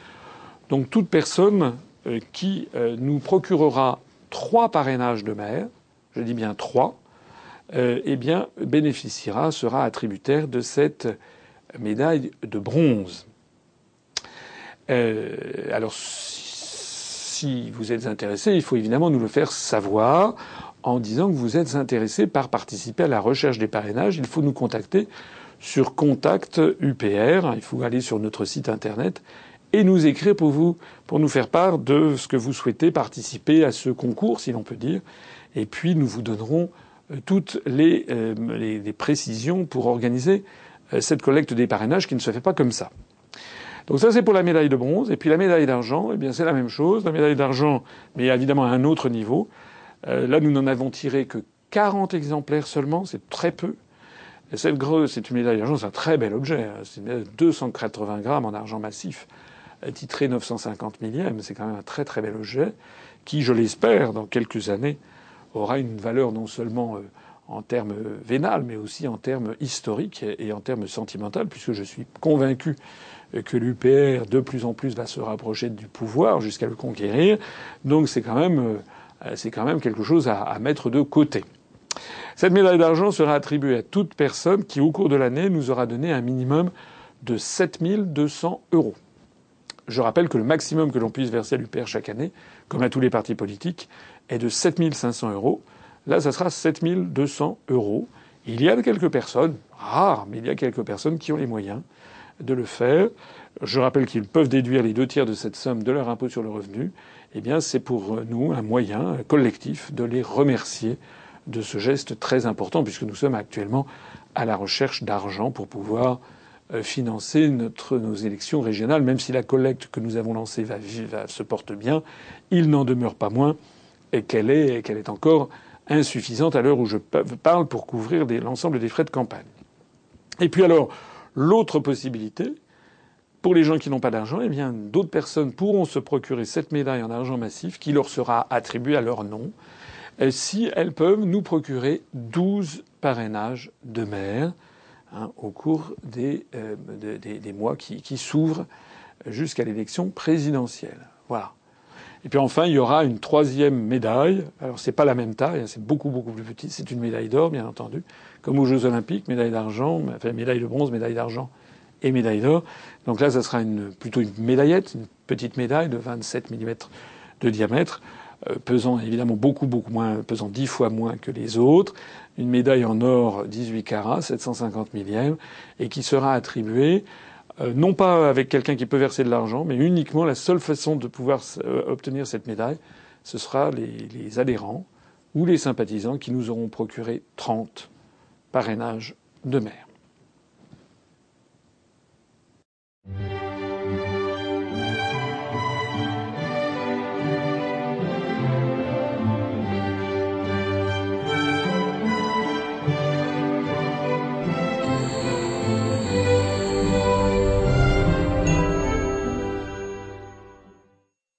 Donc toute personne qui nous procurera trois parrainages de maire, je dis bien trois, eh bien bénéficiera, sera attributaire de cette médaille de bronze. Euh, alors, si vous êtes intéressé, il faut évidemment nous le faire savoir en disant que vous êtes intéressé par participer à la recherche des parrainages. Il faut nous contacter sur Contact UPR. Il faut aller sur notre site internet et nous écrire pour vous, pour nous faire part de ce que vous souhaitez participer à ce concours, si l'on peut dire. Et puis nous vous donnerons euh, toutes les, euh, les précisions pour organiser euh, cette collecte des parrainages qui ne se fait pas comme ça. Donc ça c'est pour la médaille de bronze et puis la médaille d'argent, eh bien c'est la même chose. La médaille d'argent, mais évidemment à un autre niveau. Euh, là nous n'en avons tiré que 40 exemplaires seulement, c'est très peu. Et cette grosse, c'est une médaille d'argent, c'est un très bel objet. Hein. C'est 280 grammes en argent massif, euh, titré 950 millièmes. C'est quand même un très très bel objet qui, je l'espère, dans quelques années, aura une valeur non seulement en termes vénal, mais aussi en termes historiques et en termes sentimentaux, puisque je suis convaincu que l'UPR de plus en plus va se rapprocher du pouvoir jusqu'à le conquérir. Donc c'est quand même euh, c'est quand même quelque chose à, à, mettre de côté. Cette médaille d'argent sera attribuée à toute personne qui, au cours de l'année, nous aura donné un minimum de 7200 euros. Je rappelle que le maximum que l'on puisse verser à l'UPR chaque année, comme à tous les partis politiques, est de 7500 euros. Là, ça sera 7200 euros. Il y a quelques personnes, rares, mais il y a quelques personnes qui ont les moyens de le faire. Je rappelle qu'ils peuvent déduire les deux tiers de cette somme de leur impôt sur le revenu. Eh bien, c'est pour nous un moyen collectif de les remercier de ce geste très important, puisque nous sommes actuellement à la recherche d'argent pour pouvoir euh, financer nos élections régionales, même si la collecte que nous avons lancée va, va se porte bien, il n'en demeure pas moins qu'elle est, qu'elle est encore insuffisante à l'heure où je parle pour couvrir l'ensemble des frais de campagne. Et puis alors, l'autre possibilité, pour les gens qui n'ont pas d'argent, eh bien, d'autres personnes pourront se procurer cette médaille en argent massif qui leur sera attribuée à leur nom si elles peuvent nous procurer 12 parrainages de maire hein, au cours des, euh, des, des mois qui, qui s'ouvrent jusqu'à l'élection présidentielle. Voilà. Et puis enfin, il y aura une troisième médaille. Alors c'est pas la même taille, hein, c'est beaucoup beaucoup plus petit. C'est une médaille d'or, bien entendu, comme aux Jeux Olympiques, médaille d'argent, enfin médaille de bronze, médaille d'argent et médaille d'or. Donc là, ça sera plutôt une médaillette, une petite médaille de 27 mm de diamètre, euh, pesant évidemment beaucoup beaucoup moins, pesant 10 fois moins que les autres. Une médaille en or 18 carats, 750 millièmes, et qui sera attribuée euh, non pas avec quelqu'un qui peut verser de l'argent, mais uniquement la seule façon de pouvoir euh, obtenir cette médaille, ce sera les, adhérents ou les sympathisants qui nous auront procuré 30 parrainages de maire. Mm-hmm.